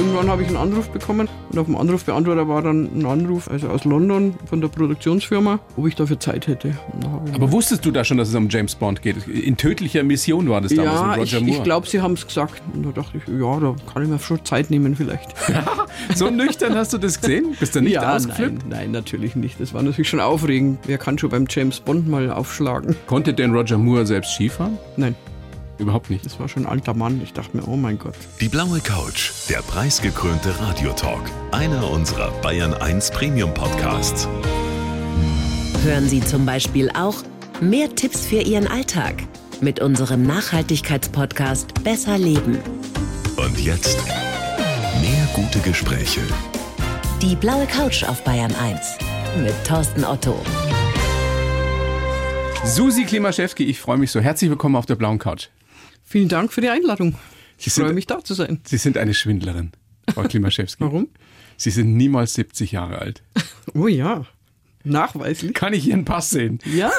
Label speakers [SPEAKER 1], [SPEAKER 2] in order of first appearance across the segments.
[SPEAKER 1] irgendwann habe ich einen Anruf bekommen und auf dem Anrufbeantworter war dann ein Anruf, also aus London von der Produktionsfirma, ob ich dafür Zeit hätte.
[SPEAKER 2] Aber wusstest du da schon, dass es um James Bond geht? In tödlicher Mission war das damals
[SPEAKER 1] ja,
[SPEAKER 2] mit Roger
[SPEAKER 1] ich,
[SPEAKER 2] Moore.
[SPEAKER 1] ich glaube, sie haben es gesagt. Und da dachte ich, ja, da kann ich mir schon Zeit nehmen vielleicht.
[SPEAKER 2] so nüchtern hast du das gesehen? Bist du nicht
[SPEAKER 1] ja,
[SPEAKER 2] ausgeflippt?
[SPEAKER 1] Nein, nein, natürlich nicht. Das war natürlich schon aufregend. Wer kann schon beim James Bond mal aufschlagen?
[SPEAKER 2] Konnte denn Roger Moore selbst Skifahren?
[SPEAKER 1] Nein.
[SPEAKER 2] Überhaupt nicht.
[SPEAKER 1] Das war schon ein alter Mann. Ich dachte mir, oh mein Gott.
[SPEAKER 3] Die blaue Couch, der preisgekrönte Radiotalk. Einer unserer Bayern 1 Premium Podcasts.
[SPEAKER 4] Hören Sie zum Beispiel auch mehr Tipps für Ihren Alltag mit unserem Nachhaltigkeitspodcast Besser Leben.
[SPEAKER 3] Und jetzt mehr gute Gespräche.
[SPEAKER 4] Die blaue Couch auf Bayern 1 mit Thorsten Otto.
[SPEAKER 2] Susi Klimaschewski, ich freue mich so. Herzlich willkommen auf der blauen Couch.
[SPEAKER 1] Vielen Dank für die Einladung. Ich
[SPEAKER 2] Sie sind-
[SPEAKER 1] freue mich, da zu sein.
[SPEAKER 2] Sie sind eine Schwindlerin, Frau Klimaschewski.
[SPEAKER 1] Warum?
[SPEAKER 2] Sie sind niemals 70 Jahre alt.
[SPEAKER 1] Oh ja, nachweislich.
[SPEAKER 2] Kann ich Ihren Pass sehen?
[SPEAKER 1] Ja,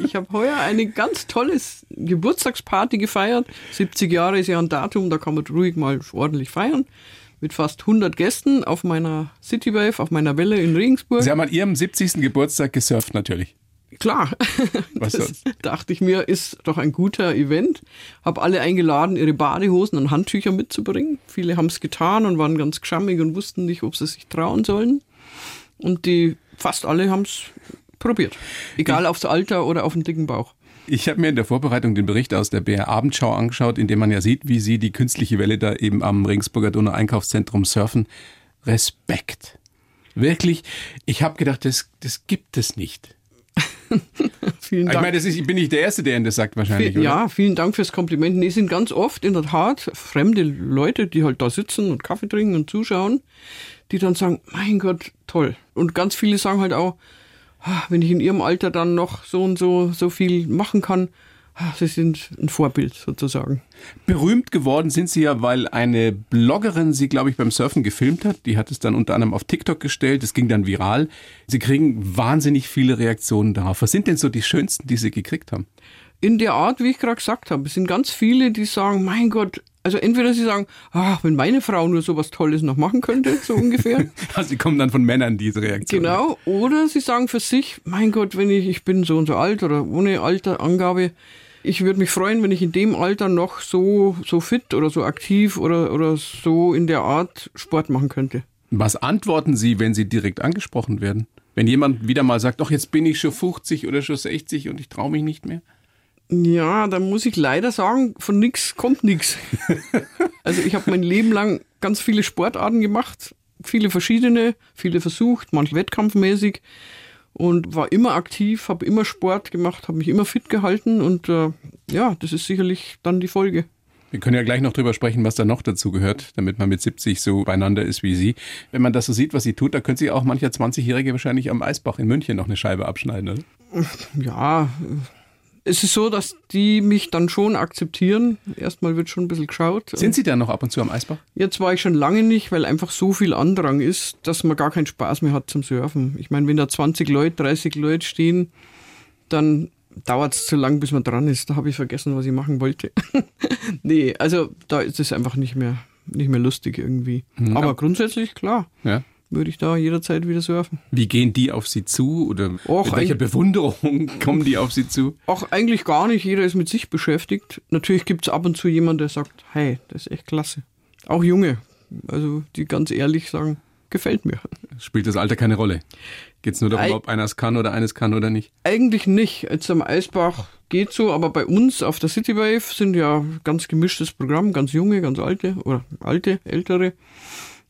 [SPEAKER 1] ich habe heuer eine ganz tolles Geburtstagsparty gefeiert. 70 Jahre ist ja ein Datum, da kann man ruhig mal ordentlich feiern. Mit fast 100 Gästen auf meiner Citywave, auf meiner Welle in Regensburg.
[SPEAKER 2] Sie haben an Ihrem 70. Geburtstag gesurft natürlich.
[SPEAKER 1] Klar,
[SPEAKER 2] Was
[SPEAKER 1] das
[SPEAKER 2] sonst?
[SPEAKER 1] dachte ich mir, ist doch ein guter Event. Hab alle eingeladen, ihre Badehosen und Handtücher mitzubringen. Viele haben es getan und waren ganz geschammig und wussten nicht, ob sie sich trauen sollen. Und die fast alle haben es probiert. Egal aufs Alter oder auf den dicken Bauch.
[SPEAKER 2] Ich habe mir in der Vorbereitung den Bericht aus der BR Abendschau angeschaut, in dem man ja sieht, wie Sie die künstliche Welle da eben am Regensburger Donau Einkaufszentrum surfen. Respekt. Wirklich, ich habe gedacht, das, das gibt es nicht.
[SPEAKER 1] Vielen
[SPEAKER 2] Ich
[SPEAKER 1] Dank.
[SPEAKER 2] meine, das ist, ich bin nicht der Erste, der Ihnen das sagt wahrscheinlich, oder?
[SPEAKER 1] ja, vielen Dank fürs Kompliment. Nee, sind ganz oft in der Tat fremde Leute, die halt da sitzen und Kaffee trinken und zuschauen, die dann sagen, mein Gott, toll. Und ganz viele sagen halt auch, ah, wenn ich in ihrem Alter dann noch so und so, so viel machen kann, sie sind ein Vorbild sozusagen.
[SPEAKER 2] Berühmt geworden sind Sie ja, weil eine Bloggerin Sie, glaube ich, beim Surfen gefilmt hat. Die hat es dann unter anderem auf TikTok gestellt. Es ging dann viral. Sie kriegen wahnsinnig viele Reaktionen darauf. Was sind denn so die schönsten, die Sie gekriegt haben?
[SPEAKER 1] In der Art, wie ich gerade gesagt habe, es sind ganz viele, die sagen, mein Gott, also entweder sie sagen, ah, wenn meine Frau nur so was Tolles noch machen könnte, so ungefähr.
[SPEAKER 2] Also, Sie kommen dann von Männern, diese Reaktionen.
[SPEAKER 1] Genau, oder sie sagen für sich, mein Gott, wenn ich, ich bin so und so alt oder ohne Alterangabe, ich würde mich freuen, wenn ich in dem Alter noch so, so fit oder so aktiv oder, oder so in der Art Sport machen könnte.
[SPEAKER 2] Was antworten Sie, wenn Sie direkt angesprochen werden? Wenn jemand wieder mal sagt, doch jetzt bin ich schon 50 oder schon 60 und ich traue mich nicht mehr?
[SPEAKER 1] Ja, da muss ich leider sagen, von nix kommt nix. Also ich habe mein Leben lang ganz viele Sportarten gemacht, viele verschiedene, viele versucht, manche wettkampfmäßig und war immer aktiv, habe immer Sport gemacht, habe mich immer fit gehalten und äh, ja, das ist sicherlich dann die Folge.
[SPEAKER 2] Wir können ja gleich noch drüber sprechen, was da noch dazu gehört, damit man mit 70 so beieinander ist wie Sie. Wenn man das so sieht, was sie tut, da könnte sie auch mancher 20-Jährige wahrscheinlich am Eisbach in München noch eine Scheibe abschneiden, oder?
[SPEAKER 1] Ja, es ist so, dass die mich dann schon akzeptieren. Erstmal wird schon ein bisschen geschaut.
[SPEAKER 2] Sind Sie da noch ab und zu am Eisbach?
[SPEAKER 1] Jetzt war ich schon lange nicht, weil einfach so viel Andrang ist, dass man gar keinen Spaß mehr hat zum Surfen. Ich meine, wenn da 20 Leute, 30 Leute stehen, dann dauert es zu lang, bis man dran ist. Da habe ich vergessen, was ich machen wollte. nee, also da ist es einfach nicht mehr, nicht mehr lustig irgendwie. Aber grundsätzlich, klar,
[SPEAKER 2] Ja.
[SPEAKER 1] Würde ich da jederzeit wieder surfen.
[SPEAKER 2] Wie gehen die auf Sie zu oder
[SPEAKER 1] Och,
[SPEAKER 2] mit welcher Bewunderung kommen die auf Sie zu?
[SPEAKER 1] Auch eigentlich gar nicht, jeder ist mit sich beschäftigt. Natürlich gibt es ab und zu jemanden, der sagt, hey, das ist echt klasse. Auch Junge, also die ganz ehrlich sagen, gefällt mir.
[SPEAKER 2] Spielt das Alter keine Rolle? Geht es nur darum,
[SPEAKER 1] Ei-
[SPEAKER 2] ob einer es kann oder eines kann oder nicht?
[SPEAKER 1] Eigentlich nicht. Jetzt am Eisbach geht so, aber bei uns auf der Citywave sind ja ganz gemischtes Programm, ganz junge, ganz alte oder alte, ältere.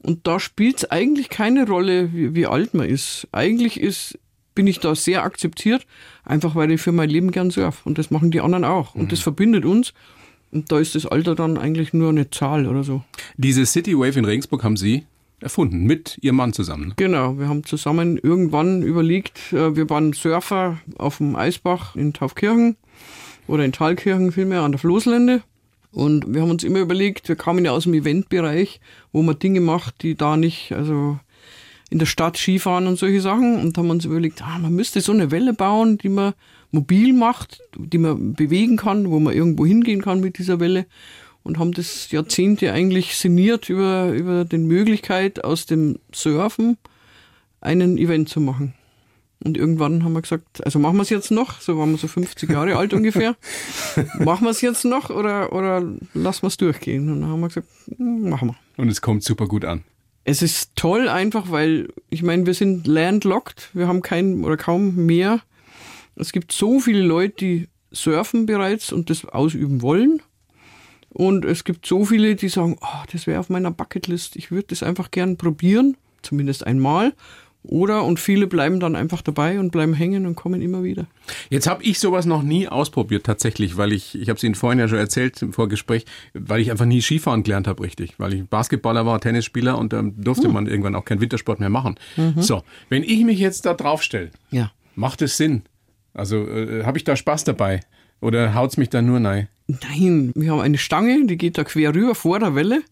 [SPEAKER 1] Und da spielt es eigentlich keine Rolle, wie, wie alt man ist. Eigentlich ist, bin ich da sehr akzeptiert, einfach weil ich für mein Leben gern surf. Und das machen die anderen auch. Und das verbindet uns. Und da ist das Alter dann eigentlich nur eine Zahl oder so.
[SPEAKER 2] Diese City Wave in Regensburg haben Sie erfunden, mit Ihrem Mann zusammen. ne?
[SPEAKER 1] Genau, wir haben zusammen irgendwann überlegt, äh, wir waren Surfer auf dem Eisbach in Taufkirchen oder in Thalkirchen vielmehr an der Floßlände. Und wir haben uns immer überlegt, wir kamen ja aus dem Eventbereich, wo man Dinge macht, die da nicht, also in der Stadt Skifahren und solche Sachen und haben uns überlegt, ah, man müsste so eine Welle bauen, die man mobil macht, die man bewegen kann, wo man irgendwo hingehen kann mit dieser Welle. und haben das Jahrzehnte eigentlich sinniert über, über die Möglichkeit, aus dem Surfen einen Event zu machen. Und irgendwann haben wir gesagt, also machen wir es jetzt noch, so waren wir so 50 Jahre alt ungefähr, machen wir es jetzt noch oder, oder lassen wir es durchgehen? Und dann haben wir gesagt, hm, machen wir.
[SPEAKER 2] Und es kommt super gut an.
[SPEAKER 1] Es ist toll einfach, weil ich meine, wir sind landlocked, wir haben kein oder kaum Meer. Es gibt so viele Leute, die surfen bereits und das ausüben wollen. Und es gibt so viele, die sagen, oh, das wäre auf meiner Bucketlist, ich würde das einfach gern probieren, zumindest einmal. Oder und viele bleiben dann einfach dabei und bleiben hängen und kommen immer wieder.
[SPEAKER 2] Jetzt habe ich sowas noch nie ausprobiert tatsächlich, weil ich, ich habe es Ihnen vorhin ja schon erzählt im Vorgespräch, weil ich einfach nie Skifahren gelernt habe richtig, weil ich Basketballer war, Tennisspieler und dann ähm, durfte hm. man irgendwann auch keinen Wintersport mehr machen. Mhm. So, wenn ich mich jetzt da draufstelle,
[SPEAKER 1] ja.
[SPEAKER 2] macht es Sinn? Also äh, habe ich da Spaß dabei oder haut es mich da nur rein?
[SPEAKER 1] Nein, wir haben eine Stange, die geht da quer rüber vor der Welle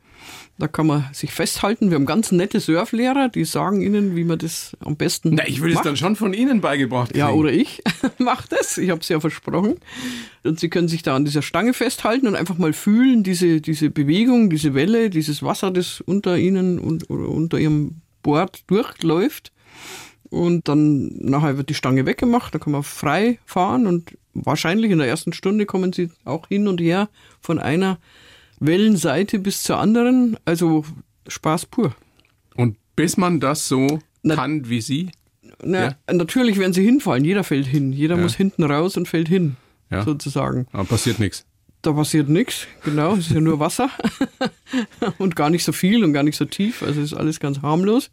[SPEAKER 1] da kann man sich festhalten. Wir haben ganz nette Surflehrer, die sagen Ihnen, wie man das am besten
[SPEAKER 2] Na, ich will es dann schon von Ihnen beigebracht kriegen.
[SPEAKER 1] Ja, oder ich mache das. Ich habe es ja versprochen. Und Sie können sich da an dieser Stange festhalten und einfach mal fühlen, diese, diese Bewegung, diese Welle, dieses Wasser, das unter Ihnen und oder unter Ihrem Board durchläuft. Und dann nachher wird die Stange weggemacht, da kann man frei fahren und wahrscheinlich in der ersten Stunde kommen Sie auch hin und her von einer Wellenseite bis zur anderen. Also Spaß pur.
[SPEAKER 2] Und bis man das so Na, kann wie Sie?
[SPEAKER 1] Na, ja. Natürlich werden sie hinfallen. Jeder fällt hin. Jeder ja. muss hinten raus und fällt hin. Ja. Sozusagen.
[SPEAKER 2] Aber passiert nichts.
[SPEAKER 1] Da passiert nichts, genau. Es ist ja nur Wasser. und gar nicht so viel und gar nicht so tief. Also ist alles ganz harmlos.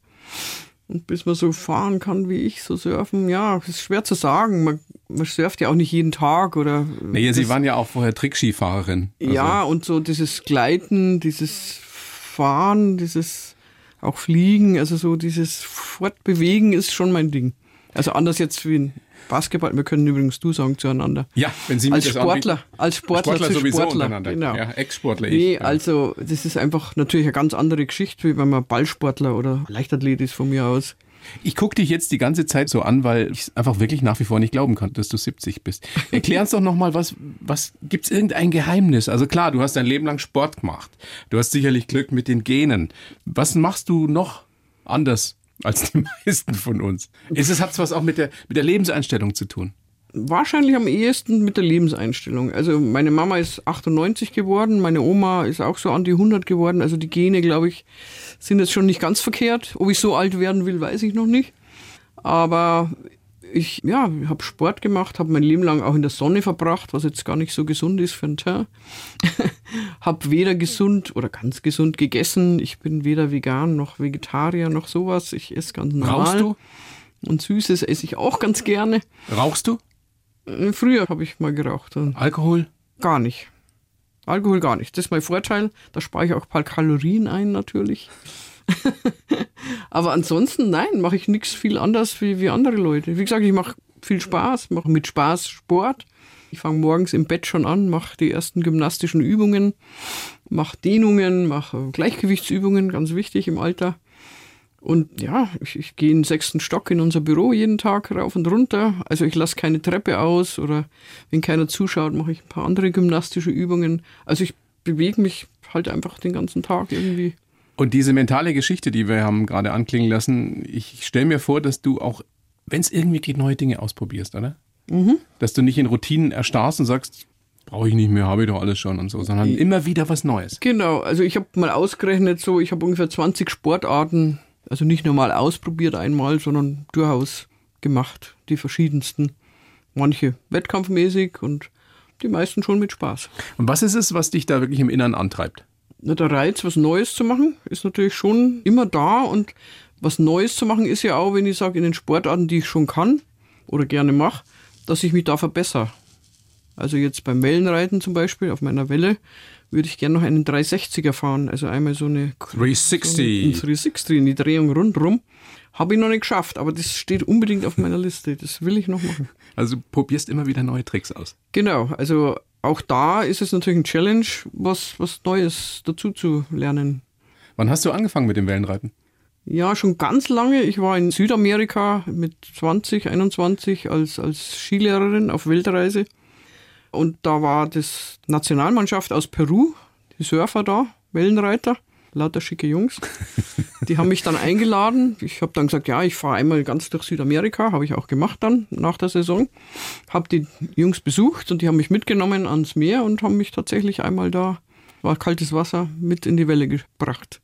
[SPEAKER 1] Und bis man so fahren kann wie ich, so surfen, ja, ist schwer zu sagen. Man, man surft ja auch nicht jeden Tag oder.
[SPEAKER 2] Nee, Sie waren ja auch vorher Trickskifahrerin.
[SPEAKER 1] Also. Ja, und so dieses Gleiten, dieses Fahren, dieses auch Fliegen, also so dieses Fortbewegen ist schon mein Ding. Also anders jetzt wie ein Basketball, wir können übrigens du sagen zueinander.
[SPEAKER 2] Ja, wenn Sie
[SPEAKER 1] als Sportler, als Sportler,
[SPEAKER 2] Sportler sowieso
[SPEAKER 1] Sportler,
[SPEAKER 2] untereinander.
[SPEAKER 1] Genau.
[SPEAKER 2] Ja, Ex-Sportler.
[SPEAKER 1] Nee,
[SPEAKER 2] ja.
[SPEAKER 1] also das ist einfach natürlich eine ganz andere Geschichte, wie wenn man Ballsportler oder Leichtathlet ist von mir aus.
[SPEAKER 2] Ich gucke dich jetzt die ganze Zeit so an, weil ich einfach wirklich nach wie vor nicht glauben kann, dass du 70 bist. Erklär uns doch nochmal, was, was gibt's irgendein Geheimnis? Also klar, du hast dein Leben lang Sport gemacht. Du hast sicherlich Glück mit den Genen. Was machst du noch anders als die meisten von uns. Ist es hat was auch mit der, mit der Lebenseinstellung zu tun?
[SPEAKER 1] Wahrscheinlich am ehesten mit der Lebenseinstellung. Also meine Mama ist 98 geworden, meine Oma ist auch so an die 100 geworden. Also die Gene, glaube ich, sind jetzt schon nicht ganz verkehrt. Ob ich so alt werden will, weiß ich noch nicht. Aber ich ja, habe Sport gemacht, habe mein Leben lang auch in der Sonne verbracht, was jetzt gar nicht so gesund ist für ein Teint. habe weder gesund oder ganz gesund gegessen. Ich bin weder vegan noch Vegetarier noch sowas. Ich esse ganz normal.
[SPEAKER 2] Rauchst du?
[SPEAKER 1] Und Süßes esse ich auch ganz gerne.
[SPEAKER 2] Rauchst du?
[SPEAKER 1] Äh, früher habe ich mal geraucht.
[SPEAKER 2] Alkohol?
[SPEAKER 1] Gar nicht. Alkohol gar nicht. Das ist mein Vorteil. Da spare ich auch ein paar Kalorien ein natürlich. Aber ansonsten, nein, mache ich nichts viel anders wie, wie andere Leute. Wie gesagt, ich mache viel Spaß, mache mit Spaß Sport. Ich fange morgens im Bett schon an, mache die ersten gymnastischen Übungen, mache Dehnungen, mache Gleichgewichtsübungen, ganz wichtig im Alter. Und ja, ich, ich gehe in den sechsten Stock in unser Büro jeden Tag rauf und runter. Also ich lasse keine Treppe aus oder wenn keiner zuschaut, mache ich ein paar andere gymnastische Übungen. Also ich bewege mich halt einfach den ganzen Tag irgendwie.
[SPEAKER 2] Und diese mentale Geschichte, die wir haben gerade anklingen lassen, ich stelle mir vor, dass du auch, wenn es irgendwie geht, neue Dinge ausprobierst, oder? Mhm. Dass du nicht in Routinen erstarrst und sagst, brauche ich nicht mehr, habe ich doch alles schon und so, sondern immer wieder was Neues.
[SPEAKER 1] Genau, also ich habe mal ausgerechnet, so ich habe ungefähr 20 Sportarten, also nicht nur mal ausprobiert einmal, sondern durchaus gemacht, die verschiedensten. Manche wettkampfmäßig und die meisten schon mit Spaß.
[SPEAKER 2] Und was ist es, was dich da wirklich im Inneren antreibt?
[SPEAKER 1] der Reiz, was Neues zu machen, ist natürlich schon immer da und was Neues zu machen ist ja auch, wenn ich sage, in den Sportarten, die ich schon kann oder gerne mache, dass ich mich da verbessere. Also jetzt beim Wellenreiten zum Beispiel, auf meiner Welle, würde ich gerne noch einen 360er fahren. Also einmal so eine
[SPEAKER 2] 360. So
[SPEAKER 1] ein 360 in die Drehung rundrum. Habe ich noch nicht geschafft, aber das steht unbedingt auf meiner Liste. Das will ich noch machen.
[SPEAKER 2] Also probierst immer wieder neue Tricks aus.
[SPEAKER 1] Genau, also auch da ist es natürlich ein Challenge, was, was Neues dazu zu lernen.
[SPEAKER 2] Wann hast du angefangen mit dem Wellenreiten?
[SPEAKER 1] Ja, schon ganz lange. Ich war in Südamerika mit 20, 21 als, als Skilehrerin auf Weltreise. Und da war das Nationalmannschaft aus Peru, die Surfer da, Wellenreiter, lauter schicke Jungs. Die haben mich dann eingeladen. Ich habe dann gesagt, ja, ich fahre einmal ganz durch Südamerika, habe ich auch gemacht dann nach der Saison. Habe die Jungs besucht und die haben mich mitgenommen ans Meer und haben mich tatsächlich einmal da, war kaltes Wasser, mit in die Welle gebracht.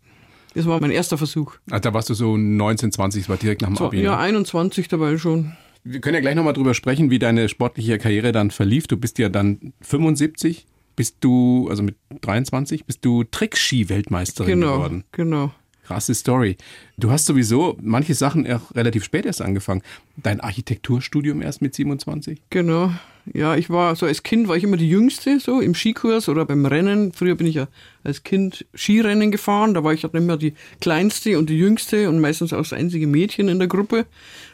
[SPEAKER 1] Das war mein erster Versuch.
[SPEAKER 2] Also da warst du so 19, 20, das war direkt nach dem
[SPEAKER 1] So,
[SPEAKER 2] Abi.
[SPEAKER 1] ja,
[SPEAKER 2] ne?
[SPEAKER 1] 21 dabei schon.
[SPEAKER 2] Wir können ja gleich nochmal drüber sprechen, wie deine sportliche Karriere dann verlief. Du bist ja dann 75, bist du, also mit 23, bist du Trickski-Weltmeisterin
[SPEAKER 1] Genau,
[SPEAKER 2] geworden.
[SPEAKER 1] genau.
[SPEAKER 2] Krasse Story. Du hast sowieso manche Sachen auch relativ spät erst angefangen. Dein Architekturstudium erst mit 27?
[SPEAKER 1] Genau. Ja, ich war so als Kind war ich immer die Jüngste, so im Skikurs oder beim Rennen. Früher bin ich ja als Kind Skirennen gefahren. Da war ich dann immer die Kleinste und die Jüngste und meistens auch das einzige Mädchen in der Gruppe.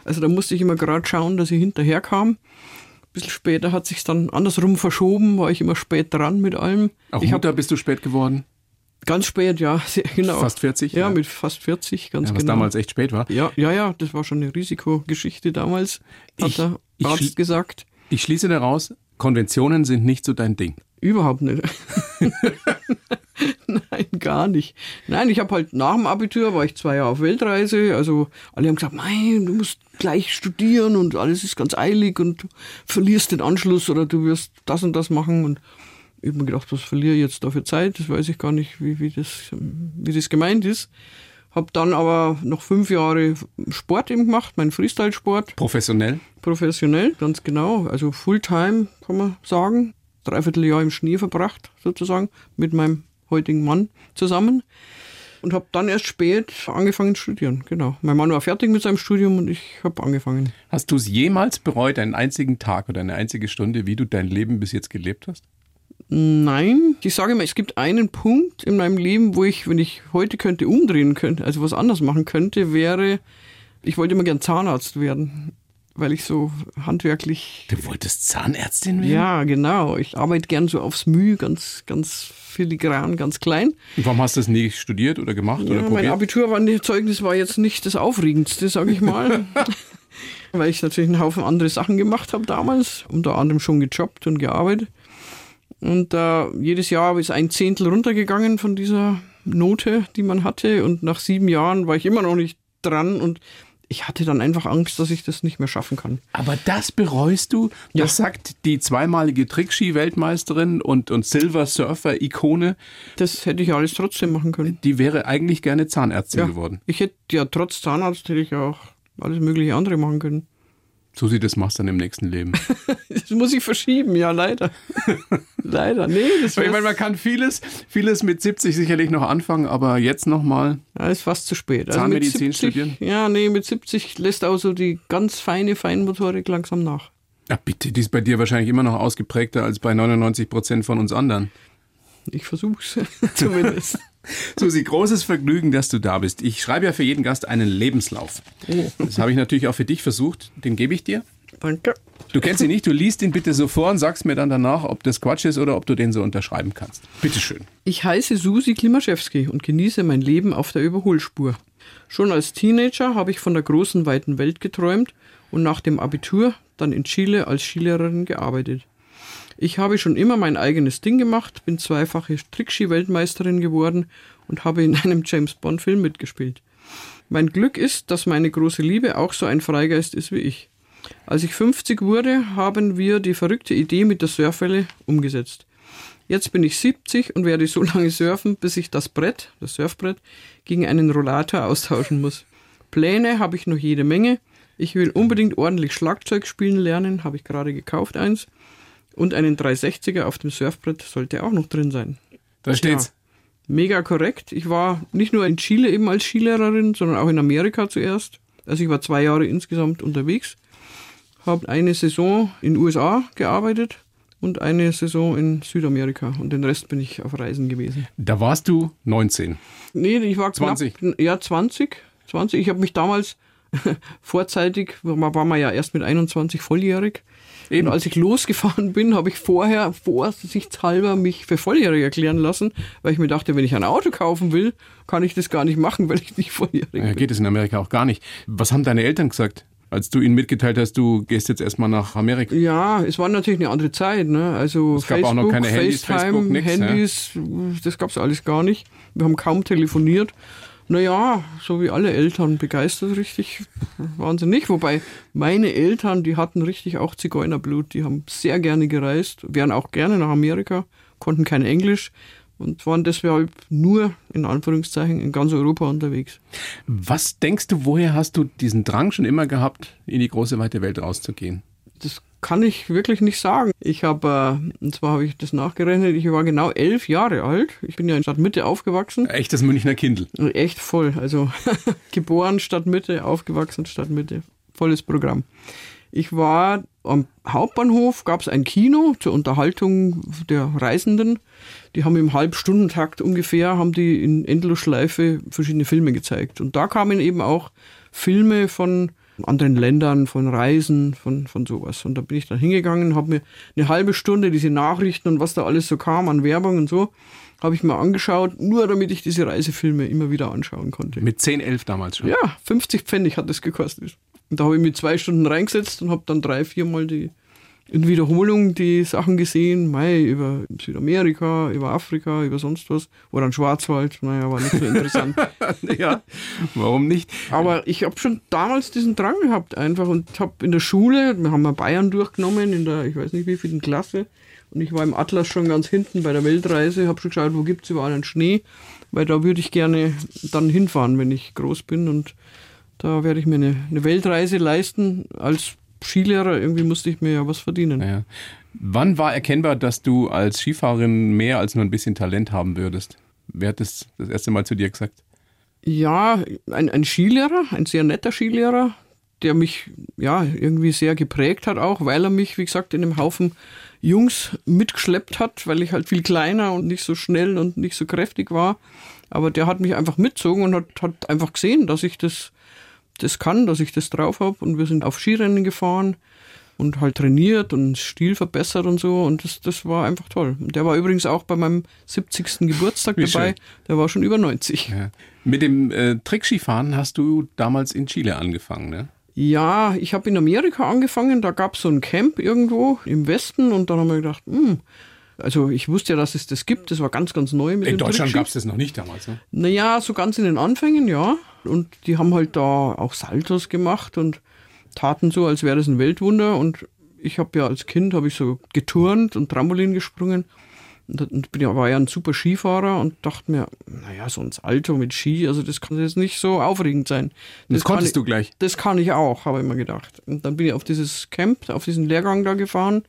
[SPEAKER 1] Also da musste ich immer gerade schauen, dass ich hinterher kam. Ein bisschen später hat sich dann andersrum verschoben, war ich immer spät dran mit allem.
[SPEAKER 2] Auch
[SPEAKER 1] ich
[SPEAKER 2] Mutter bist du spät geworden?
[SPEAKER 1] Ganz spät, ja, sehr, genau.
[SPEAKER 2] Fast 40?
[SPEAKER 1] Ja,
[SPEAKER 2] Ja.
[SPEAKER 1] mit fast 40, ganz
[SPEAKER 2] Ja, was
[SPEAKER 1] genau.
[SPEAKER 2] damals echt spät war.
[SPEAKER 1] ja, ja, ja, das war schon eine Risikogeschichte damals, hat
[SPEAKER 2] Ich-
[SPEAKER 1] der
[SPEAKER 2] ich
[SPEAKER 1] Arzt
[SPEAKER 2] schli-
[SPEAKER 1] gesagt.
[SPEAKER 2] Ich schließe daraus, Konventionen sind nicht so dein Ding.
[SPEAKER 1] Überhaupt nicht. Nein, gar nicht. Nein, ich habe halt nach dem Abitur war ich zwei Jahre auf Weltreise. Also alle haben gesagt, nein, du musst gleich studieren und alles ist ganz eilig und du verlierst den Anschluss oder du wirst das und das machen. Und ich habe mir gedacht, was verliere ich jetzt da für Zeit? Das weiß ich gar nicht, wie, wie, das, wie das gemeint ist. Habe dann aber noch fünf Jahre Sport eben gemacht, meinen Freestyle-Sport
[SPEAKER 2] Professionell?
[SPEAKER 1] professionell, ganz genau. Also Fulltime, kann man sagen. Dreiviertel Jahr im Schnee verbracht, sozusagen, mit meinem heutigen Mann zusammen. Und habe dann erst spät angefangen zu studieren, genau. Mein Mann war fertig mit seinem Studium und ich habe angefangen.
[SPEAKER 2] Hast du es jemals bereut, einen einzigen Tag oder eine einzige Stunde, wie du dein Leben bis jetzt gelebt hast?
[SPEAKER 1] Nein, ich sage immer, es gibt einen Punkt in meinem Leben, wo ich, wenn ich heute könnte, umdrehen könnte, also was anders machen könnte, wäre, ich wollte immer gern Zahnarzt werden, weil ich so handwerklich
[SPEAKER 2] Du wolltest Zahnärztin werden?
[SPEAKER 1] Ja, genau. Ich arbeite gern so aufs Mühe, ganz, ganz filigran, ganz klein.
[SPEAKER 2] Und warum hast du das nie studiert oder gemacht oder
[SPEAKER 1] Ja, mein
[SPEAKER 2] probiert?
[SPEAKER 1] Abiturzeugnis war jetzt nicht das Aufregendste, sage ich mal. Weil ich natürlich einen Haufen andere Sachen gemacht habe damals, unter anderem schon gejobbt und gearbeitet. Und äh, jedes Jahr ist ein Zehntel runtergegangen von dieser Note, die man hatte. Und nach sieben Jahren war ich immer noch nicht dran und ich hatte dann einfach Angst, dass ich das nicht mehr schaffen kann.
[SPEAKER 2] Aber das bereust du?
[SPEAKER 1] Ja.
[SPEAKER 2] Das sagt die zweimalige Trickski-Weltmeisterin und, und Silver-Surfer-Ikone.
[SPEAKER 1] Das hätte ich alles trotzdem machen können.
[SPEAKER 2] Die wäre eigentlich gerne Zahnärztin
[SPEAKER 1] Ja.
[SPEAKER 2] geworden.
[SPEAKER 1] Ich hätte ja trotz Zahnarzt hätte ich auch alles mögliche andere machen können.
[SPEAKER 2] Susi, das machst du dann im nächsten Leben.
[SPEAKER 1] Das muss ich verschieben, ja, leider. leider, nee, das
[SPEAKER 2] ich meine, man kann vieles, vieles mit 70 sicherlich noch anfangen, aber jetzt nochmal.
[SPEAKER 1] ja, ist fast zu spät. Also
[SPEAKER 2] Zahnmedizin
[SPEAKER 1] 70,
[SPEAKER 2] studieren?
[SPEAKER 1] Ja, nee, mit 70 lässt auch so die ganz feine Feinmotorik langsam nach.
[SPEAKER 2] Ja, bitte, die ist bei dir wahrscheinlich immer noch ausgeprägter als bei 99 Prozent von uns anderen.
[SPEAKER 1] Ich versuch's zumindest.
[SPEAKER 2] Susi, großes Vergnügen, dass du da bist. Ich schreibe ja für jeden Gast einen Lebenslauf. Das habe ich natürlich auch für dich versucht. Den gebe ich dir.
[SPEAKER 1] Danke.
[SPEAKER 2] Du kennst ihn nicht, du liest ihn bitte so vor und sagst mir dann danach, ob das Quatsch ist oder ob du den so unterschreiben kannst. Bitteschön.
[SPEAKER 1] Ich heiße Susi Klimaschewski und genieße mein Leben auf der Überholspur. Schon als Teenager habe ich von der großen, weiten Welt geträumt und nach dem Abitur dann in Chile als Skilehrerin gearbeitet. Ich habe schon immer mein eigenes Ding gemacht, bin zweifache Trickski-Weltmeisterin geworden und habe in einem James-Bond-Film mitgespielt. Mein Glück ist, dass meine große Liebe auch so ein Freigeist ist wie ich. Als ich 50 wurde, haben wir die verrückte Idee mit der Surfwelle umgesetzt. Jetzt bin ich 70 und werde so lange surfen, bis ich das Brett, das Surfbrett, gegen einen Rollator austauschen muss. Pläne habe ich noch jede Menge. Ich will unbedingt ordentlich Schlagzeug spielen lernen, habe ich gerade gekauft eins. Und einen 360er auf dem Surfbrett sollte auch noch drin sein.
[SPEAKER 2] Da steht's.
[SPEAKER 1] Mega korrekt. Ich war nicht nur in Chile eben als Skilehrerin, sondern auch in Amerika zuerst. Also ich war zwei Jahre insgesamt unterwegs. Habe eine Saison in USA gearbeitet und eine Saison in Südamerika. Und den Rest bin ich auf Reisen gewesen.
[SPEAKER 2] Da warst du 19.
[SPEAKER 1] Nee, ich war
[SPEAKER 2] 20.
[SPEAKER 1] knapp, ja 20, 20. Ich habe mich damals vorzeitig, war man ja erst mit 21 volljährig.
[SPEAKER 2] Eben.
[SPEAKER 1] Als ich losgefahren bin, habe ich vorher vorsichtshalber mich für volljährig erklären lassen, weil ich mir dachte, wenn ich ein Auto kaufen will, kann ich das gar nicht machen, weil ich nicht volljährig
[SPEAKER 2] Ja,
[SPEAKER 1] bin.
[SPEAKER 2] geht es in Amerika auch gar nicht. Was haben deine Eltern gesagt? als du ihnen mitgeteilt hast, du gehst jetzt erstmal nach Amerika.
[SPEAKER 1] Ja, es war natürlich eine andere Zeit. Ne? Also
[SPEAKER 2] es gab Facebook, auch noch keine Handys,
[SPEAKER 1] FaceTime,
[SPEAKER 2] Facebook, nix,
[SPEAKER 1] Handys, ja. das gab es alles gar nicht. Wir haben kaum telefoniert. Naja, so wie alle Eltern begeistert, richtig waren sie nicht. Wobei meine Eltern, die hatten richtig auch Zigeunerblut. Die haben sehr gerne gereist, wären auch gerne nach Amerika, konnten kein Englisch und waren deshalb nur in Anführungszeichen in ganz Europa unterwegs.
[SPEAKER 2] Was denkst du, woher hast du diesen Drang schon immer gehabt, in die große weite Welt rauszugehen?
[SPEAKER 1] Das kann ich wirklich nicht sagen. Ich habe, äh, und zwar habe ich das nachgerechnet, ich war genau elf Jahre alt. Ich bin ja in Stadtmitte aufgewachsen.
[SPEAKER 2] Echtes Münchner Kindl.
[SPEAKER 1] Echt voll. Also geboren Stadtmitte, aufgewachsen Stadtmitte. Volles Programm. Ich war am Hauptbahnhof, gab es ein Kino zur Unterhaltung der Reisenden. Die haben im Halbstundentakt ungefähr, haben die in Endlosschleife verschiedene Filme gezeigt. Und da kamen eben auch Filme von anderen Ländern, von Reisen, von, von sowas. Und da bin ich dann hingegangen, habe mir eine halbe Stunde diese Nachrichten und was da alles so kam an Werbung und so, habe ich mir angeschaut, nur damit ich diese Reisefilme immer wieder anschauen konnte.
[SPEAKER 2] Mit 10, 11 damals schon?
[SPEAKER 1] Ja, 50 Pfennig hat das gekostet. Und da habe ich mich zwei Stunden reingesetzt und habe dann drei, viermal die in Wiederholung die Sachen gesehen, Mai, über Südamerika, über Afrika, über sonst was. Oder ein Schwarzwald, naja, war nicht so interessant.
[SPEAKER 2] ja, warum nicht?
[SPEAKER 1] Aber ich habe schon damals diesen Drang gehabt einfach und habe in der Schule, wir haben mal Bayern durchgenommen, in der, ich weiß nicht wie vielen Klasse, und ich war im Atlas schon ganz hinten bei der Weltreise, habe schon geschaut, wo gibt es überall einen Schnee, weil da würde ich gerne dann hinfahren, wenn ich groß bin und da werde ich mir eine, eine Weltreise leisten als Skilehrer, irgendwie musste ich mir ja was verdienen.
[SPEAKER 2] Ja. Wann war erkennbar, dass du als Skifahrerin mehr als nur ein bisschen Talent haben würdest? Wer hat das das erste Mal zu dir gesagt?
[SPEAKER 1] Ja, ein, ein Skilehrer, ein sehr netter Skilehrer, der mich ja irgendwie sehr geprägt hat auch, weil er mich, wie gesagt, in einem Haufen Jungs mitgeschleppt hat, weil ich halt viel kleiner und nicht so schnell und nicht so kräftig war. Aber der hat mich einfach mitzogen und hat, hat einfach gesehen, dass ich das das kann, dass ich das drauf habe. Und wir sind auf Skirennen gefahren und halt trainiert und Stil verbessert und so. Und das, das war einfach toll. Und der war übrigens auch bei meinem 70. Geburtstag Wie dabei. Schön. Der war schon über 90. Ja.
[SPEAKER 2] Mit dem äh, Trickskifahren hast du damals in Chile angefangen, ne?
[SPEAKER 1] Ja, ich habe in Amerika angefangen. Da gab es so ein Camp irgendwo im Westen und dann haben wir gedacht, hm, also ich wusste ja, dass es das gibt. Das war ganz, ganz neu.
[SPEAKER 2] in Deutschland gab es das noch nicht damals, ne?
[SPEAKER 1] Naja, so ganz in den Anfängen, ja. Und die haben halt da auch Saltos gemacht und taten so, als wäre das ein Weltwunder. Und ich habe ja als Kind habe ich so geturnt und Trampolin gesprungen. Und bin ja, war ja ein super Skifahrer und dachte mir, naja, so ein Salto mit Ski, also das kann jetzt nicht so aufregend sein.
[SPEAKER 2] Das, das konntest
[SPEAKER 1] ich,
[SPEAKER 2] du gleich.
[SPEAKER 1] Das kann ich auch, habe ich immer gedacht. Und dann bin ich auf dieses Camp, auf diesen Lehrgang da gefahren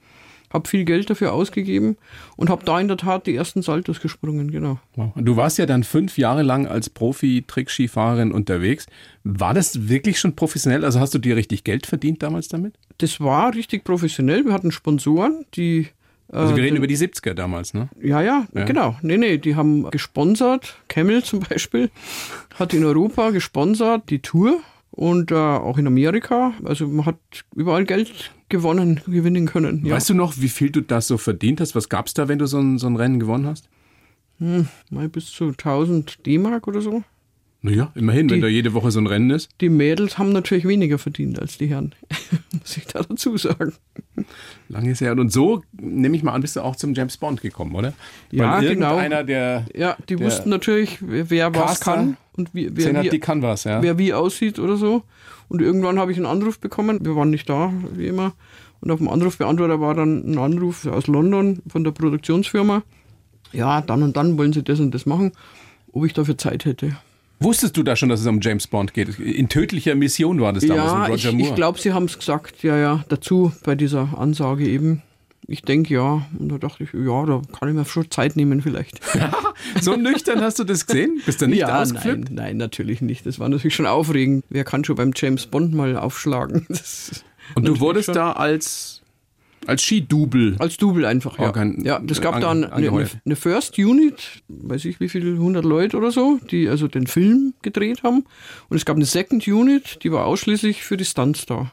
[SPEAKER 1] habe viel Geld dafür ausgegeben und habe da in der Tat die ersten Saltos gesprungen, genau.
[SPEAKER 2] Wow. Du warst ja dann fünf Jahre lang als Profi-Trickskifahrerin unterwegs. War das wirklich schon professionell? Also hast du dir richtig Geld verdient damals damit?
[SPEAKER 1] Das war richtig professionell. Wir hatten Sponsoren, die
[SPEAKER 2] also wir reden äh, über die 70er damals, ne?
[SPEAKER 1] Ja, ja, ja, genau. Nee, nee, die haben gesponsert. Camel zum Beispiel hat in Europa gesponsert die Tour und äh, auch in Amerika. Also man hat überall Geld gewonnen, gewinnen können.
[SPEAKER 2] Ja. Weißt du noch, wie viel du das so verdient hast? Was gab es da, wenn du so ein, so ein Rennen gewonnen hast?
[SPEAKER 1] Hm, mal bis zu 1000 D-Mark oder so.
[SPEAKER 2] Naja, immerhin, die, wenn da jede Woche so ein Rennen ist.
[SPEAKER 1] Die Mädels haben natürlich weniger verdient als die Herren, muss ich da dazu sagen.
[SPEAKER 2] Lange ist her. Und so, nehme ich mal an, bist du auch zum James Bond gekommen, oder?
[SPEAKER 1] Ja, genau.
[SPEAKER 2] Einer der.
[SPEAKER 1] Ja, die wussten natürlich, wer was kann und wie, wer,
[SPEAKER 2] wie, die kann was, ja.
[SPEAKER 1] wer wie aussieht oder so. Und irgendwann habe ich einen Anruf bekommen. Wir waren nicht da, wie immer. Und auf dem Anrufbeantworter war dann ein Anruf aus London von der Produktionsfirma. Ja, dann und dann wollen sie das und das machen, ob ich dafür Zeit hätte.
[SPEAKER 2] Wusstest du da schon, dass es um James Bond geht? In tödlicher Mission war das damals
[SPEAKER 1] ja,
[SPEAKER 2] Roger Moore.
[SPEAKER 1] Ich, ich glaube, sie haben es gesagt, ja, ja, dazu bei dieser Ansage eben. Ich denke ja. Und da dachte ich, ja, da kann ich mir schon Zeit nehmen vielleicht.
[SPEAKER 2] so nüchtern hast du das gesehen? Bist du nicht ja, ausgeflippt?
[SPEAKER 1] Nein, nein, natürlich nicht. Das war natürlich schon aufregend. Wer kann schon beim James Bond mal aufschlagen?
[SPEAKER 2] Und du wurdest schon. da als als Skidouble.
[SPEAKER 1] Als Double einfach, ja. Organ ja, das gab dann eine, eine, First Unit, weiß ich wie viele, 100 Leute oder so, die also den Film gedreht haben. Und es gab eine Second Unit, die war ausschließlich für die Stunts da.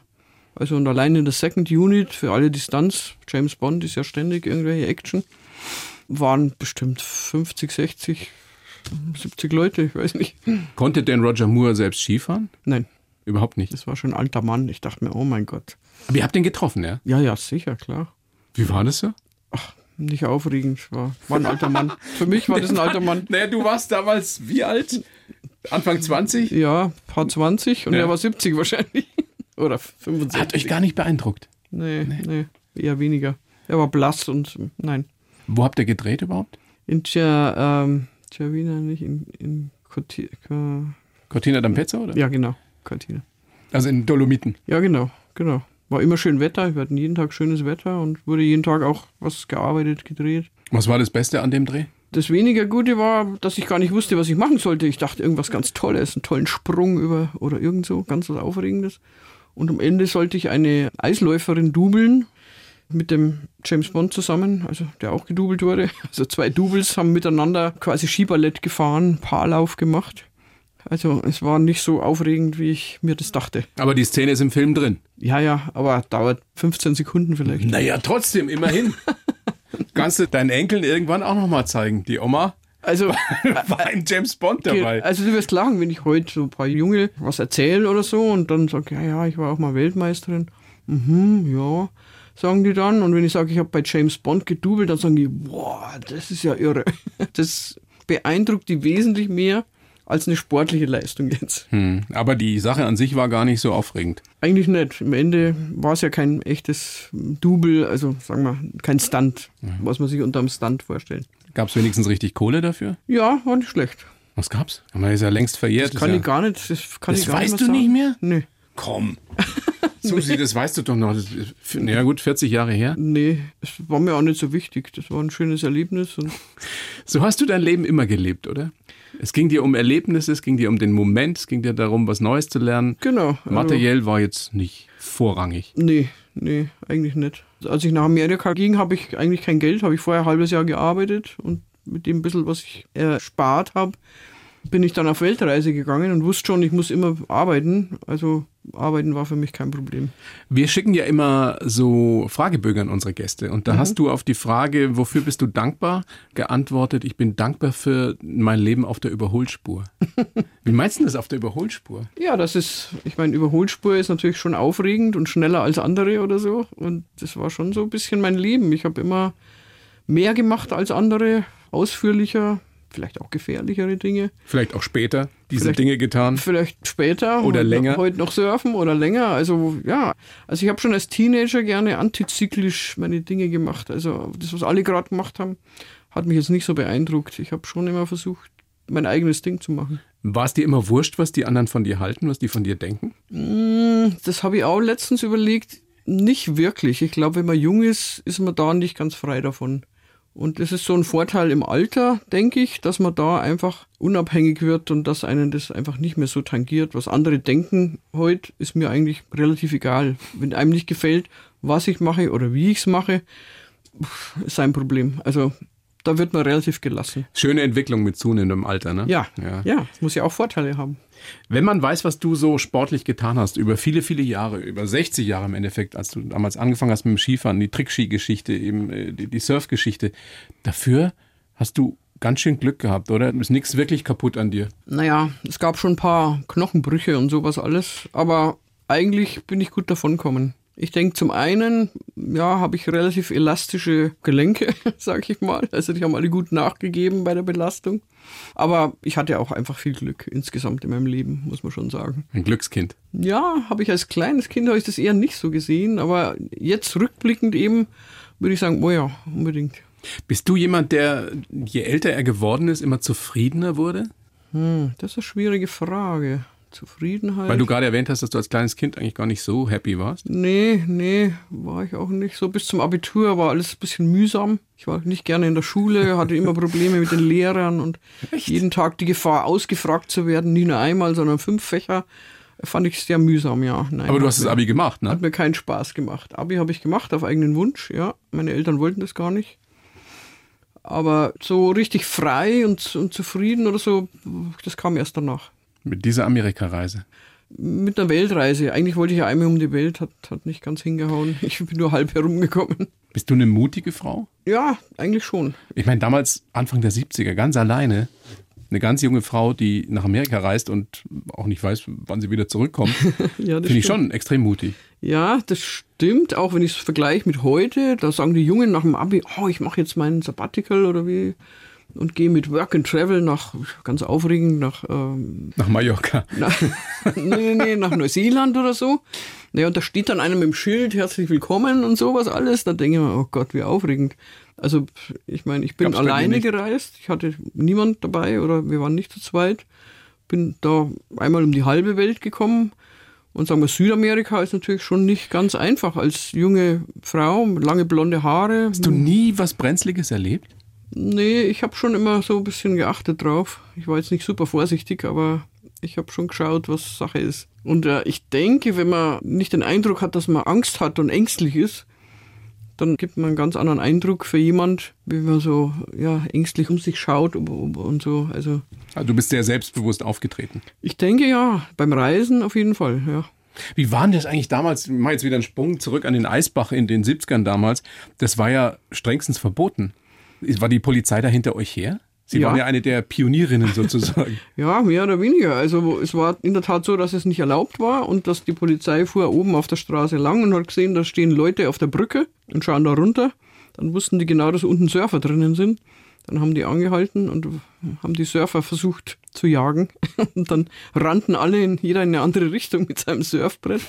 [SPEAKER 1] Also und allein in der Second Unit für alle die Stunts, James Bond ist ja ständig irgendwelche Action, waren bestimmt 50, 60, 70 Leute, ich weiß nicht.
[SPEAKER 2] Konnte denn Roger Moore selbst Skifahren?
[SPEAKER 1] Nein.
[SPEAKER 2] Überhaupt nicht.
[SPEAKER 1] Das war schon ein alter Mann. Ich dachte mir, oh mein Gott.
[SPEAKER 2] Aber ihr habt den getroffen, ja?
[SPEAKER 1] Ja, ja, sicher, klar.
[SPEAKER 2] Wie war das so?
[SPEAKER 1] Nicht aufregend. War, war ein alter Mann. Für mich war das ein alter Mann.
[SPEAKER 2] Naja, du warst damals wie alt? Anfang 20?
[SPEAKER 1] Ja, paar 20 und
[SPEAKER 2] Ja.
[SPEAKER 1] er war 70 wahrscheinlich. Oder 75.
[SPEAKER 2] Hat euch gar nicht beeindruckt.
[SPEAKER 1] Nee, nee, eher weniger. Er war blass und nein.
[SPEAKER 2] Wo habt ihr gedreht überhaupt?
[SPEAKER 1] In Cia, ähm, Cervina, nicht in, in Corti,
[SPEAKER 2] Cortina d'Ampezzo, oder?
[SPEAKER 1] Ja, genau. Cortina.
[SPEAKER 2] Also in Dolomiten.
[SPEAKER 1] Ja, genau, genau. War immer schön Wetter. Wir hatten jeden Tag schönes Wetter und wurde jeden Tag auch was gearbeitet, gedreht.
[SPEAKER 2] Was war das Beste an dem Dreh?
[SPEAKER 1] Das weniger Gute war, dass ich gar nicht wusste, was ich machen sollte. Ich dachte irgendwas ganz Tolles, einen tollen Sprung über oder irgend so, ganz was Aufregendes. Und am Ende sollte ich eine Eisläuferin dubeln mit dem James Bond zusammen, also der auch gedubelt wurde. Also zwei Doubles haben miteinander quasi Skiballett gefahren, Paarlauf gemacht. Also es war nicht so aufregend, wie ich mir das dachte.
[SPEAKER 2] Aber die Szene ist im Film drin.
[SPEAKER 1] Ja, ja, aber dauert 15 Sekunden vielleicht.
[SPEAKER 2] Naja, trotzdem, immerhin. Kannst du deinen Enkeln irgendwann auch nochmal zeigen. Die Oma
[SPEAKER 1] Also
[SPEAKER 2] war ein James Bond dabei.
[SPEAKER 1] Also du wirst lachen, wenn ich heute so ein paar Junge was erzähle oder so und dann sage, ja, ja, ich war auch mal Weltmeisterin. Mhm, ja, sagen die dann. Und wenn ich sage, ich habe bei James Bond gedubelt, dann sagen die, boah, das ist ja irre. Das beeindruckt die wesentlich mehr als eine sportliche Leistung jetzt.
[SPEAKER 2] Hm, aber die Sache an sich war gar nicht so aufregend.
[SPEAKER 1] Eigentlich nicht. Im Ende war es ja kein echtes Double, also sagen wir, kein Stunt, was man sich unter einem Stunt vorstellt.
[SPEAKER 2] Gab es wenigstens richtig Kohle dafür?
[SPEAKER 1] Ja, war nicht schlecht.
[SPEAKER 2] Was gab's? Man ist ja längst verjährt.
[SPEAKER 1] Das kann
[SPEAKER 2] ist
[SPEAKER 1] ich
[SPEAKER 2] ja,
[SPEAKER 1] gar nicht. Das, kann
[SPEAKER 2] Das
[SPEAKER 1] ich gar
[SPEAKER 2] weißt
[SPEAKER 1] nicht
[SPEAKER 2] du
[SPEAKER 1] sagen.
[SPEAKER 2] nicht mehr?
[SPEAKER 1] Nee.
[SPEAKER 2] Komm. Susi, das weißt du doch noch. Ja gut, 40 Jahre her.
[SPEAKER 1] Nee, es war mir auch nicht so wichtig. Das war ein schönes Erlebnis.
[SPEAKER 2] So hast du dein Leben immer gelebt, oder? Es ging dir um Erlebnisse, es ging dir um den Moment, es ging dir darum, was Neues zu lernen.
[SPEAKER 1] genau. also-
[SPEAKER 2] Materiell war jetzt nicht vorrangig.
[SPEAKER 1] Nee, nee, eigentlich nicht. Als ich nach Amerika ging, habe ich eigentlich kein Geld. Habe ich vorher ein halbes Jahr gearbeitet und mit dem bisschen, was ich erspart habe, bin ich dann auf Weltreise gegangen und wusste schon, ich muss immer arbeiten. Also arbeiten war für mich kein Problem.
[SPEAKER 2] Wir schicken ja immer so Fragebögen an unsere Gäste. Und da hast du auf die Frage, wofür bist du dankbar, geantwortet, ich bin dankbar für mein Leben auf der Überholspur. Wie meinst du das auf der Überholspur?
[SPEAKER 1] Ja, das ist, ich meine, Überholspur ist natürlich schon aufregend und schneller als andere oder so. Und das war schon so ein bisschen mein Leben. Ich habe immer mehr gemacht als andere, ausführlicher, vielleicht auch gefährlichere Dinge.
[SPEAKER 2] Vielleicht auch später diese
[SPEAKER 1] Vielleicht-
[SPEAKER 2] Dinge getan.
[SPEAKER 1] Vielleicht später
[SPEAKER 2] Oder
[SPEAKER 1] heute
[SPEAKER 2] länger.
[SPEAKER 1] Noch, heute noch surfen oder länger. Also ja, also ich habe schon als Teenager gerne antizyklisch meine Dinge gemacht. Also das, was alle gerade gemacht haben, hat mich jetzt nicht so beeindruckt. Ich habe schon immer versucht, mein eigenes Ding zu machen.
[SPEAKER 2] War es dir immer wurscht, was die anderen von dir halten, was die von dir denken?
[SPEAKER 1] Mm, Das habe ich auch letztens überlegt. Nicht wirklich. Ich glaube, wenn man jung ist, ist man da nicht ganz frei davon. Und das ist so ein Vorteil im Alter, denke ich, dass man da einfach unabhängig wird und dass einen das einfach nicht mehr so tangiert. Was andere denken heute, ist mir eigentlich relativ egal. Wenn einem nicht gefällt, was ich mache oder wie ich es mache, ist sein Problem. Also da wird man relativ gelassen.
[SPEAKER 2] Schöne Entwicklung mit zunehmendem Alter, ne?
[SPEAKER 1] Ja,
[SPEAKER 2] ja.
[SPEAKER 1] ja, muss ja auch Vorteile haben.
[SPEAKER 2] Wenn man weiß, was du so sportlich getan hast, über viele, viele Jahre, über 60 Jahre im Endeffekt, als du damals angefangen hast mit dem Skifahren, die Trickski-Geschichte, eben äh, die, die Surf-Geschichte, dafür hast du ganz schön Glück gehabt, oder? Ist nichts wirklich kaputt an dir.
[SPEAKER 1] Naja, es gab schon ein paar Knochenbrüche und sowas alles, aber eigentlich bin ich gut davon gekommen. Ich denke, zum einen, ja, habe ich relativ elastische Gelenke, sag ich mal. Also die haben alle gut nachgegeben bei der Belastung. Aber ich hatte auch einfach viel Glück insgesamt in meinem Leben, muss man schon sagen.
[SPEAKER 2] Ein Glückskind.
[SPEAKER 1] Ja, habe ich als kleines Kind habe ich das eher nicht so gesehen, aber jetzt rückblickend eben würde ich sagen, oh ja, unbedingt.
[SPEAKER 2] Bist du jemand, der, je älter er geworden ist, immer zufriedener wurde?
[SPEAKER 1] Hm, das ist eine schwierige Frage. Zufriedenheit.
[SPEAKER 2] Weil du gerade erwähnt hast, dass du als kleines Kind eigentlich gar nicht so happy warst.
[SPEAKER 1] Nee, nee, war ich auch nicht. So bis zum Abitur war alles ein bisschen mühsam. Ich war nicht gerne in der Schule, hatte immer Probleme mit den Lehrern und jeden Tag die Gefahr, ausgefragt zu werden. Nie nur einmal, sondern fünf Fächer. Fand ich sehr mühsam, ja. Nein,
[SPEAKER 2] Aber du hast das
[SPEAKER 1] mir-
[SPEAKER 2] Abi gemacht, ne?
[SPEAKER 1] Hat mir keinen Spaß gemacht. Abi habe ich gemacht auf eigenen Wunsch, ja. Meine Eltern wollten das gar nicht. Aber so richtig frei und, und zufrieden oder so, das kam erst danach.
[SPEAKER 2] Mit dieser Amerikareise.
[SPEAKER 1] Mit einer Weltreise. Eigentlich wollte ich ja einmal um die Welt, hat, hat nicht ganz hingehauen. Ich bin nur halb herumgekommen.
[SPEAKER 2] Bist du eine mutige Frau?
[SPEAKER 1] Ja, eigentlich schon.
[SPEAKER 2] Ich meine, damals, Anfang der 70er, ganz alleine, Eine ganz junge Frau, die nach Amerika reist und auch nicht weiß, wann sie wieder zurückkommt,
[SPEAKER 1] Ja,
[SPEAKER 2] finde ich schon extrem mutig.
[SPEAKER 1] Ja, das stimmt, auch wenn ich es vergleiche mit heute, da sagen die Jungen nach dem Abi, oh, ich mache jetzt meinen Sabbatical oder wie und gehe mit Work and Travel nach, ganz aufregend, nach, ähm,
[SPEAKER 2] Nach Mallorca.
[SPEAKER 1] nach, nee, nee, nach Neuseeland oder so. Ja, und da steht dann einer mit dem Schild, herzlich willkommen und sowas alles. Da denke ich mir, oh Gott, wie aufregend. Also, ich meine, ich bin
[SPEAKER 2] Gab's
[SPEAKER 1] alleine gereist. Ich hatte niemand dabei oder wir waren nicht zu zweit. Bin da einmal um die halbe Welt gekommen. Und sagen wir, Südamerika ist natürlich schon nicht ganz einfach als junge Frau, lange blonde Haare.
[SPEAKER 2] Hast du nie was Brenzliges erlebt?
[SPEAKER 1] Nee, ich habe schon immer so ein bisschen geachtet drauf. Ich war jetzt nicht super vorsichtig, aber ich habe schon geschaut, was Sache ist. Und äh, ich denke, wenn man nicht den Eindruck hat, dass man Angst hat und ängstlich ist, dann gibt man einen ganz anderen Eindruck für jemand, wenn man so ja, ängstlich um sich schaut und, und so. Also
[SPEAKER 2] Also du bist sehr selbstbewusst aufgetreten.
[SPEAKER 1] ich denke ja, beim Reisen auf jeden Fall, ja.
[SPEAKER 2] Wie war denn das eigentlich damals? Ich mache jetzt wieder einen Sprung zurück an den Eisbach in den 70ern damals. Das war ja strengstens verboten. War die Polizei da hinter euch her? Sie
[SPEAKER 1] Ja.
[SPEAKER 2] waren ja eine der Pionierinnen sozusagen.
[SPEAKER 1] Ja, mehr oder weniger. Also es war in der Tat so, dass es nicht erlaubt war und dass die Polizei fuhr oben auf der Straße lang und hat gesehen, da stehen Leute auf der Brücke und schauen da runter. Dann wussten die genau, dass unten Surfer drinnen sind. Dann haben die angehalten und haben die Surfer versucht zu jagen. Und dann rannten alle in jeder in eine andere Richtung mit seinem Surfbrett.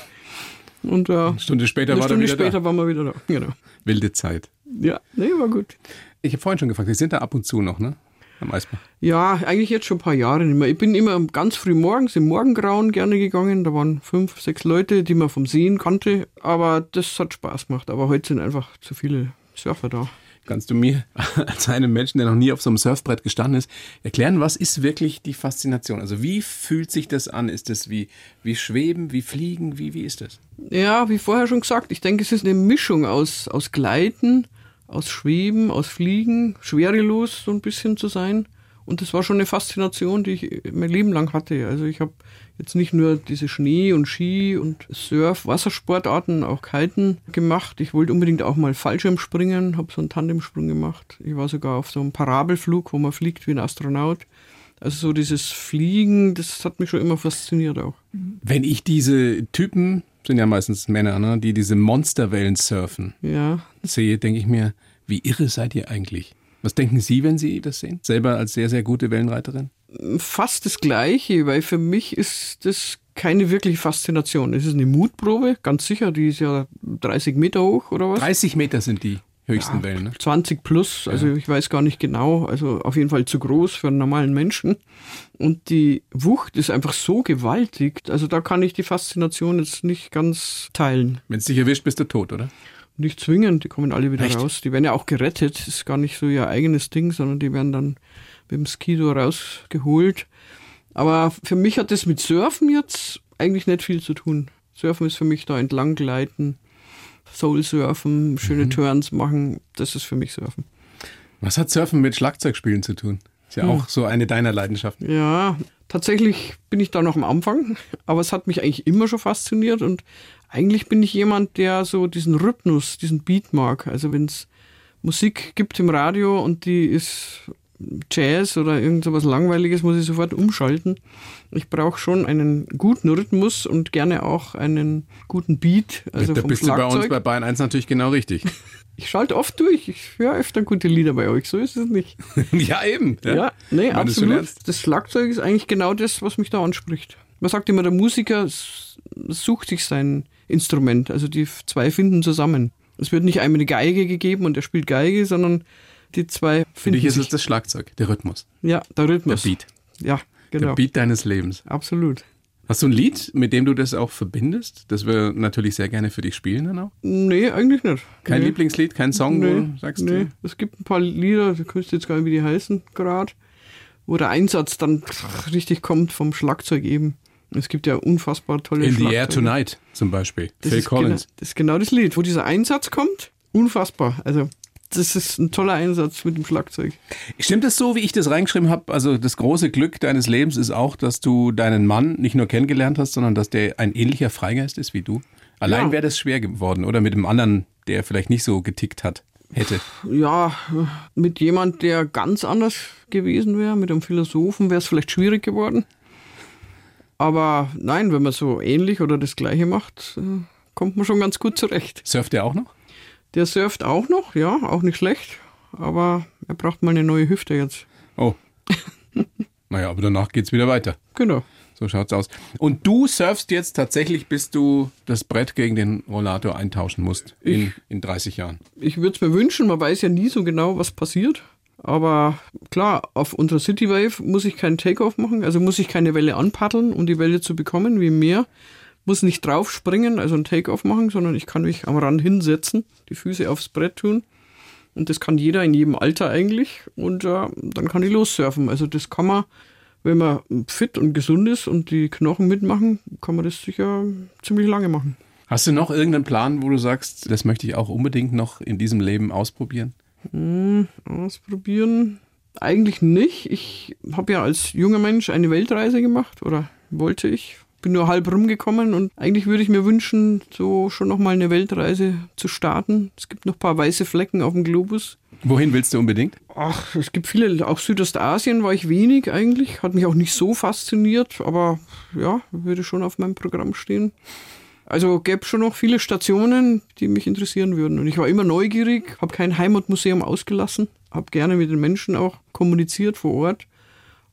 [SPEAKER 1] Und ja,
[SPEAKER 2] Eine Stunde später
[SPEAKER 1] eine
[SPEAKER 2] war
[SPEAKER 1] Stunde
[SPEAKER 2] er wieder
[SPEAKER 1] später
[SPEAKER 2] da.
[SPEAKER 1] waren wir wieder da. Genau.
[SPEAKER 2] Wilde Zeit.
[SPEAKER 1] Ja, nee, war gut.
[SPEAKER 2] Ich habe vorhin schon gefragt, Sie sind da ab und zu noch, ne? Am Eisbach.
[SPEAKER 1] Ja, eigentlich jetzt schon ein paar Jahre nicht mehr. Ich bin immer ganz früh morgens im Morgengrauen gerne gegangen. Da waren fünf, sechs Leute, die man vom Sehen kannte. Aber das hat Spaß gemacht. Aber heute sind einfach zu viele Surfer da.
[SPEAKER 2] Kannst du mir als einem Menschen, der noch nie auf so einem Surfbrett gestanden ist, erklären, was ist wirklich die Faszination? Also wie fühlt sich das an? Ist das wie, wie Schweben, wie Fliegen? Wie, wie ist das?
[SPEAKER 1] Ja, wie vorher schon gesagt, ich denke, es ist eine Mischung aus, aus Gleiten, aus Schweben, aus Fliegen, schwerelos so ein bisschen zu sein. Und das war schon eine Faszination, die ich mein Leben lang hatte. Also ich habe jetzt nicht nur diese Schnee- und Ski- und Surf-Wassersportarten, auch Kiten gemacht. Ich wollte unbedingt auch mal Fallschirm springen, habe so einen Tandemsprung gemacht. Ich war sogar auf so einem Parabelflug, wo man fliegt wie ein Astronaut. Also so dieses Fliegen, das hat mich schon immer fasziniert auch.
[SPEAKER 2] Wenn ich diese Typen, sind ja meistens Männer, ne, die diese Monsterwellen surfen,
[SPEAKER 1] Ja,
[SPEAKER 2] sehe, denke ich mir, wie irre seid ihr eigentlich? Was denken Sie, wenn Sie das sehen? Selber als sehr, sehr gute Wellenreiterin?
[SPEAKER 1] Fast das Gleiche, weil für mich ist das keine wirkliche Faszination. Es ist eine Mutprobe, ganz sicher, die ist ja 30 Meter hoch oder was?
[SPEAKER 2] 30 Meter sind die höchsten Wellen, ne?
[SPEAKER 1] 20 plus, also ich weiß gar nicht genau, also auf jeden Fall zu groß für einen normalen Menschen. Und die Wucht ist einfach so gewaltig, also da kann ich die Faszination jetzt nicht ganz teilen.
[SPEAKER 2] Wenn es dich erwischt, bist du tot, oder?
[SPEAKER 1] Nicht zwingend, die kommen alle wieder
[SPEAKER 2] Echt?
[SPEAKER 1] raus. Die werden ja auch gerettet, das ist gar nicht so ihr eigenes Ding, sondern die werden dann mit dem Skido rausgeholt. Aber für mich hat das mit Surfen jetzt eigentlich nicht viel zu tun. Surfen ist für mich da entlang gleiten, Soul surfen, schöne Turns machen, das ist für mich Surfen.
[SPEAKER 2] Was hat Surfen mit Schlagzeugspielen zu tun? Ist ja
[SPEAKER 1] Hm.
[SPEAKER 2] auch so eine deiner Leidenschaften.
[SPEAKER 1] Ja, tatsächlich bin ich da noch am Anfang, aber es hat mich eigentlich immer schon fasziniert und eigentlich bin ich jemand, der so diesen Rhythmus, diesen Beat mag. Also wenn es Musik gibt im Radio und die ist Jazz oder irgend so was Langweiliges, muss ich sofort umschalten. Ich brauche schon einen guten Rhythmus und gerne auch einen guten Beat. Also
[SPEAKER 2] da bist du bei uns
[SPEAKER 1] Schlagzeug.
[SPEAKER 2] bei Bayern 1 natürlich genau richtig.
[SPEAKER 1] Ich schalte oft durch. Ich höre öfter gute Lieder bei euch. So ist es nicht.
[SPEAKER 2] ja, eben.
[SPEAKER 1] Ja, nee,
[SPEAKER 2] Meinst du
[SPEAKER 1] absolut. Das Schlagzeug ist eigentlich genau das, was mich da anspricht. Man sagt immer, der Musiker sucht sich sein Instrument. Also die zwei finden zusammen. Es wird nicht einmal eine Geige gegeben und er spielt Geige, sondern die zwei
[SPEAKER 2] Für dich ist es das Schlagzeug, der Rhythmus,
[SPEAKER 1] ja, der
[SPEAKER 2] der
[SPEAKER 1] Rhythmus.
[SPEAKER 2] Beat.
[SPEAKER 1] Ja,
[SPEAKER 2] Der
[SPEAKER 1] genau.
[SPEAKER 2] Beat deines Lebens.
[SPEAKER 1] Absolut.
[SPEAKER 2] Hast du ein Lied, mit dem du das auch verbindest? Das wir natürlich sehr gerne für dich spielen dann auch.
[SPEAKER 1] Nee, eigentlich nicht.
[SPEAKER 2] Kein
[SPEAKER 1] nee.
[SPEAKER 2] Lieblingslied, kein Song, wo
[SPEAKER 1] Nee,
[SPEAKER 2] du sagst
[SPEAKER 1] nee.
[SPEAKER 2] du?
[SPEAKER 1] Es gibt ein paar Lieder, du kannst jetzt gar nicht, wie die heißen gerade, wo der Einsatz dann richtig kommt vom Schlagzeug eben. Es gibt ja unfassbar tolle
[SPEAKER 2] In the Air. Tonight zum Beispiel.
[SPEAKER 1] Das
[SPEAKER 2] Phil Collins.
[SPEAKER 1] Genau, das ist genau das Lied, wo dieser Einsatz kommt. Unfassbar. Also, das ist ein toller Einsatz mit dem Schlagzeug.
[SPEAKER 2] Stimmt es so, wie ich das reingeschrieben habe? Also das große Glück deines Lebens ist auch, dass du deinen Mann nicht nur kennengelernt hast, sondern dass der ein ähnlicher Freigeist ist wie du. Allein
[SPEAKER 1] Ja.
[SPEAKER 2] wäre das schwer geworden oder mit dem anderen, der vielleicht nicht so getickt hat. hätte?
[SPEAKER 1] Ja, mit jemand, der ganz anders gewesen wäre, mit einem Philosophen, wäre es vielleicht schwierig geworden. Aber nein, wenn man so ähnlich oder das Gleiche macht, äh, kommt man schon ganz gut zurecht.
[SPEAKER 2] Surft er auch noch?
[SPEAKER 1] Der surft auch noch, ja, auch nicht schlecht. Aber er braucht mal eine neue Hüfte jetzt.
[SPEAKER 2] Oh. naja, aber danach geht's wieder weiter.
[SPEAKER 1] Genau.
[SPEAKER 2] So schaut's aus. Und du surfst jetzt tatsächlich, bis du das Brett gegen den Rollator eintauschen musst in, in 30 Jahren.
[SPEAKER 1] Ich würde es mir wünschen, man weiß ja nie so genau, was passiert. Aber klar, auf unserer City Wave muss ich keinen Takeoff machen, also muss ich keine Welle anpaddeln, um die Welle zu bekommen, wie im Meer. Muss nicht draufspringen, also einen Takeoff machen, sondern ich kann mich am Rand hinsetzen, die Füße aufs Brett tun. Und das kann jeder in jedem Alter eigentlich. Und äh, dann kann ich lossurfen. Also das kann man, wenn man fit und gesund ist und die Knochen mitmachen, kann man das sicher ziemlich lange machen.
[SPEAKER 2] Hast du noch irgendeinen Plan, wo du sagst, das möchte ich auch unbedingt noch in diesem Leben ausprobieren?
[SPEAKER 1] Hm, ausprobieren? Eigentlich nicht. Ich habe ja als junger Mensch eine Weltreise gemacht oder wollte ich. Bin nur halb rumgekommen und eigentlich würde ich mir wünschen, so schon nochmal eine Weltreise zu starten. Es gibt noch ein paar weiße Flecken auf dem Globus.
[SPEAKER 2] Wohin willst du unbedingt?
[SPEAKER 1] Ach, es gibt viele, auch Südostasien war ich wenig eigentlich, hat mich auch nicht so fasziniert, aber ja, würde schon auf meinem Programm stehen. Also gäbe schon noch viele Stationen, die mich interessieren würden. Und ich war immer neugierig, habe kein Heimatmuseum ausgelassen, habe gerne mit den Menschen auch kommuniziert vor Ort.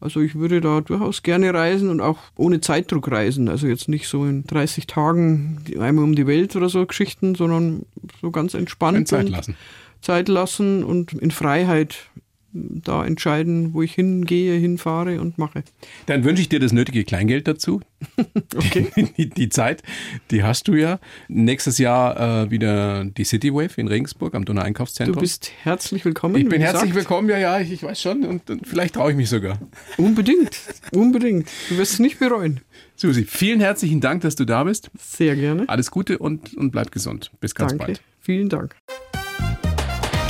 [SPEAKER 1] Also ich würde da durchaus gerne reisen und auch ohne Zeitdruck reisen. Also jetzt nicht so in 30 Tagen einmal um die Welt oder so Geschichten, sondern so ganz entspannt.
[SPEAKER 2] Zeit lassen.
[SPEAKER 1] Zeit lassen und in Freiheit da entscheiden, wo ich hingehe, hinfahre und mache.
[SPEAKER 2] Dann wünsche ich dir das nötige Kleingeld dazu.
[SPEAKER 1] Okay.
[SPEAKER 2] Die, die Zeit, die hast du ja. Nächstes Jahr äh, wieder die City Wave in Regensburg am Donau Einkaufszentrum.
[SPEAKER 1] Du bist herzlich willkommen.
[SPEAKER 2] ich bin herzlich
[SPEAKER 1] gesagt.
[SPEAKER 2] willkommen, ja, ja, ich, ich weiß schon. Und, und vielleicht traue ich mich sogar.
[SPEAKER 1] Unbedingt, unbedingt. Du wirst es nicht bereuen.
[SPEAKER 2] Susi, vielen herzlichen Dank, dass du da bist.
[SPEAKER 1] Sehr gerne.
[SPEAKER 2] Alles Gute und, und bleib gesund. Bis ganz
[SPEAKER 1] Danke.
[SPEAKER 2] bald.
[SPEAKER 1] Vielen Dank.